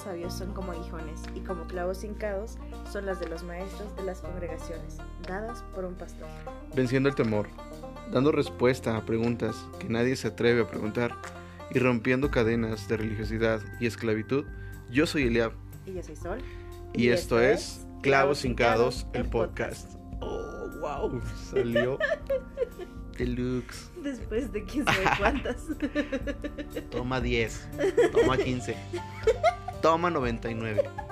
sabios son como aguijones y como clavos hincados son las de los maestros de las congregaciones, dadas por un pastor. Venciendo el temor, dando respuesta a preguntas que nadie se atreve a preguntar y rompiendo cadenas de religiosidad y esclavitud, yo soy Eliab. Y yo soy Sol. Y, esto, es Clavos Hincados, el podcast. Oh, wow, salió deluxe. Después de quién sabe cuántas. Toma 10, toma 15, toma 99.